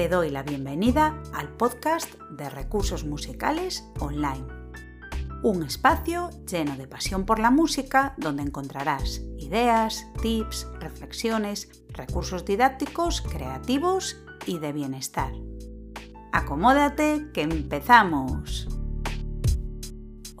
te doy la bienvenida al podcast de recursos musicales online. Un espacio lleno de pasión por la música donde encontrarás ideas, tips, reflexiones, recursos didácticos, creativos y de bienestar. Acomódate que empezamos.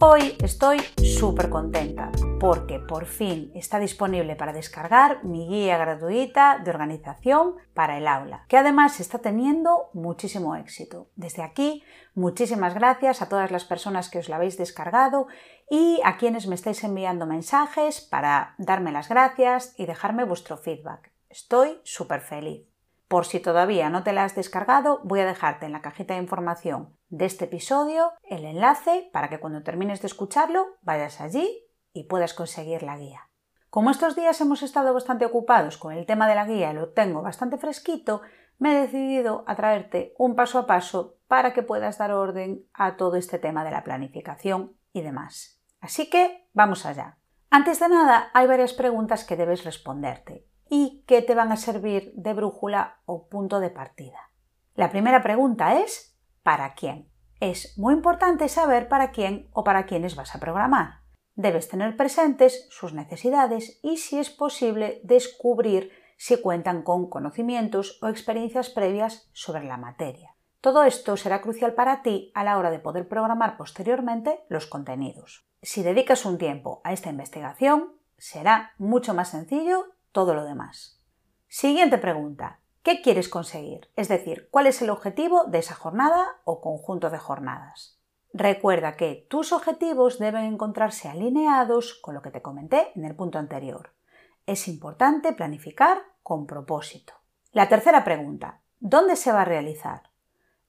Hoy estoy súper contenta porque por fin está disponible para descargar mi guía gratuita de organización para el aula, que además está teniendo muchísimo éxito. Desde aquí, muchísimas gracias a todas las personas que os la habéis descargado y a quienes me estáis enviando mensajes para darme las gracias y dejarme vuestro feedback. Estoy súper feliz. Por si todavía no te la has descargado, voy a dejarte en la cajita de información de este episodio el enlace para que cuando termines de escucharlo vayas allí y puedas conseguir la guía. Como estos días hemos estado bastante ocupados con el tema de la guía y lo tengo bastante fresquito, me he decidido a traerte un paso a paso para que puedas dar orden a todo este tema de la planificación y demás. Así que vamos allá. Antes de nada, hay varias preguntas que debes responderte y que te van a servir de brújula o punto de partida. La primera pregunta es ¿para quién? Es muy importante saber para quién o para quiénes vas a programar. Debes tener presentes sus necesidades y, si es posible, descubrir si cuentan con conocimientos o experiencias previas sobre la materia. Todo esto será crucial para ti a la hora de poder programar posteriormente los contenidos. Si dedicas un tiempo a esta investigación, será mucho más sencillo todo lo demás. Siguiente pregunta. ¿Qué quieres conseguir? Es decir, ¿cuál es el objetivo de esa jornada o conjunto de jornadas? Recuerda que tus objetivos deben encontrarse alineados con lo que te comenté en el punto anterior. Es importante planificar con propósito. La tercera pregunta. ¿Dónde se va a realizar?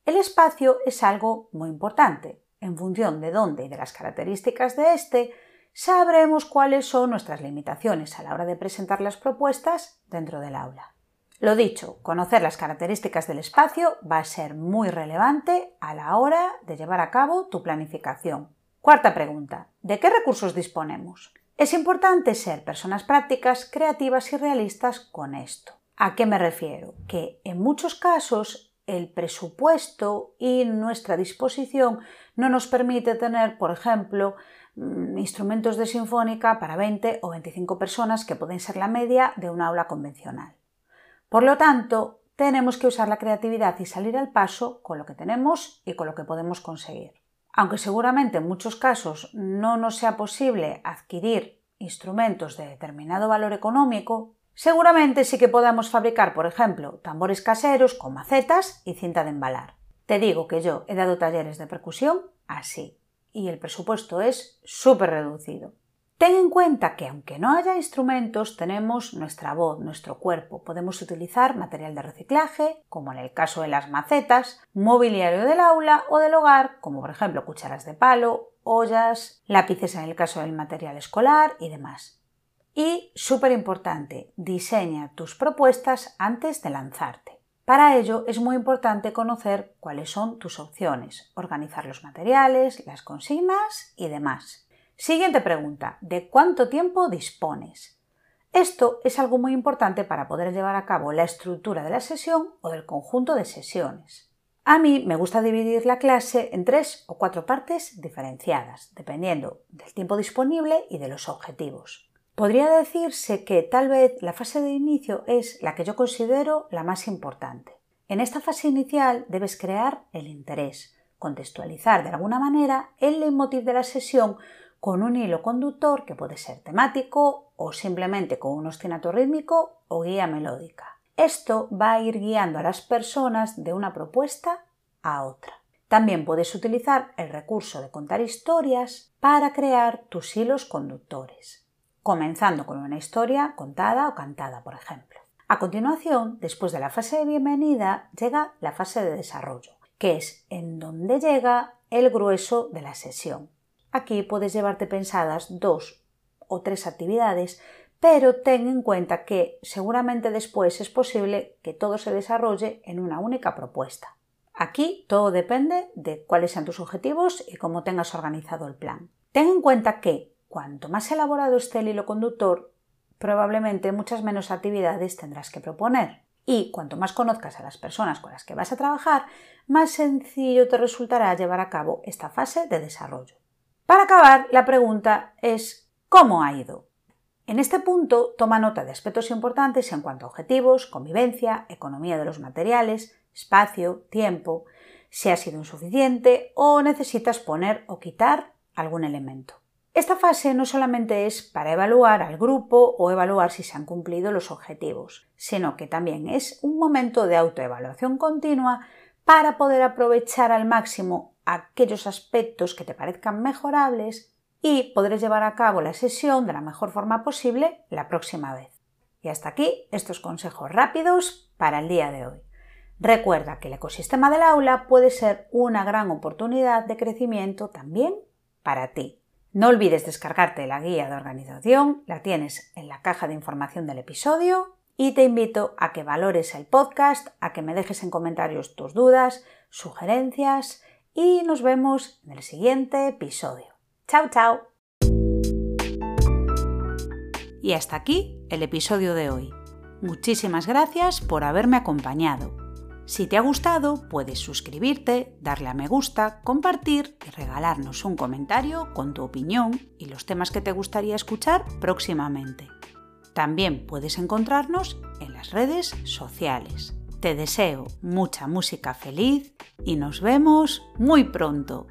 El espacio es algo muy importante. En función de dónde y de las características de este, sabremos cuáles son nuestras limitaciones a la hora de presentar las propuestas dentro del aula. Lo dicho, conocer las características del espacio va a ser muy relevante a la hora de llevar a cabo tu planificación. Cuarta pregunta. ¿De qué recursos disponemos? Es importante ser personas prácticas, creativas y realistas con esto. ¿A qué me refiero? Que en muchos casos el presupuesto y nuestra disposición no nos permite tener, por ejemplo, Mm, instrumentos de sinfónica para 20 o 25 personas que pueden ser la media de una aula convencional. Por lo tanto, tenemos que usar la creatividad y salir al paso con lo que tenemos y con lo que podemos conseguir. Aunque seguramente en muchos casos no nos sea posible adquirir instrumentos de determinado valor económico, seguramente sí que podamos fabricar, por ejemplo, tambores caseros con macetas y cinta de embalar. Te digo que yo he dado talleres de percusión así y el presupuesto es súper reducido. Ten en cuenta que aunque no haya instrumentos, tenemos nuestra voz, nuestro cuerpo. Podemos utilizar material de reciclaje, como en el caso de las macetas, mobiliario del aula o del hogar, como por ejemplo cucharas de palo, ollas, lápices en el caso del material escolar y demás. Y, súper importante, diseña tus propuestas antes de lanzarte. Para ello es muy importante conocer cuáles son tus opciones, organizar los materiales, las consignas y demás. Siguiente pregunta, ¿de cuánto tiempo dispones? Esto es algo muy importante para poder llevar a cabo la estructura de la sesión o del conjunto de sesiones. A mí me gusta dividir la clase en tres o cuatro partes diferenciadas, dependiendo del tiempo disponible y de los objetivos. Podría decirse que tal vez la fase de inicio es la que yo considero la más importante. En esta fase inicial debes crear el interés, contextualizar de alguna manera el leitmotiv de la sesión con un hilo conductor que puede ser temático o simplemente con un ostinato rítmico o guía melódica. Esto va a ir guiando a las personas de una propuesta a otra. También puedes utilizar el recurso de contar historias para crear tus hilos conductores comenzando con una historia contada o cantada, por ejemplo. A continuación, después de la fase de bienvenida, llega la fase de desarrollo, que es en donde llega el grueso de la sesión. Aquí puedes llevarte pensadas dos o tres actividades, pero ten en cuenta que seguramente después es posible que todo se desarrolle en una única propuesta. Aquí todo depende de cuáles sean tus objetivos y cómo tengas organizado el plan. Ten en cuenta que Cuanto más elaborado esté el hilo conductor, probablemente muchas menos actividades tendrás que proponer. Y cuanto más conozcas a las personas con las que vas a trabajar, más sencillo te resultará llevar a cabo esta fase de desarrollo. Para acabar, la pregunta es ¿cómo ha ido? En este punto, toma nota de aspectos importantes en cuanto a objetivos, convivencia, economía de los materiales, espacio, tiempo, si ha sido insuficiente o necesitas poner o quitar algún elemento. Esta fase no solamente es para evaluar al grupo o evaluar si se han cumplido los objetivos, sino que también es un momento de autoevaluación continua para poder aprovechar al máximo aquellos aspectos que te parezcan mejorables y poder llevar a cabo la sesión de la mejor forma posible la próxima vez. Y hasta aquí estos consejos rápidos para el día de hoy. Recuerda que el ecosistema del aula puede ser una gran oportunidad de crecimiento también para ti. No olvides descargarte la guía de organización, la tienes en la caja de información del episodio y te invito a que valores el podcast, a que me dejes en comentarios tus dudas, sugerencias y nos vemos en el siguiente episodio. ¡Chao, chao! Y hasta aquí el episodio de hoy. Muchísimas gracias por haberme acompañado. Si te ha gustado, puedes suscribirte, darle a me gusta, compartir y regalarnos un comentario con tu opinión y los temas que te gustaría escuchar próximamente. También puedes encontrarnos en las redes sociales. Te deseo mucha música feliz y nos vemos muy pronto.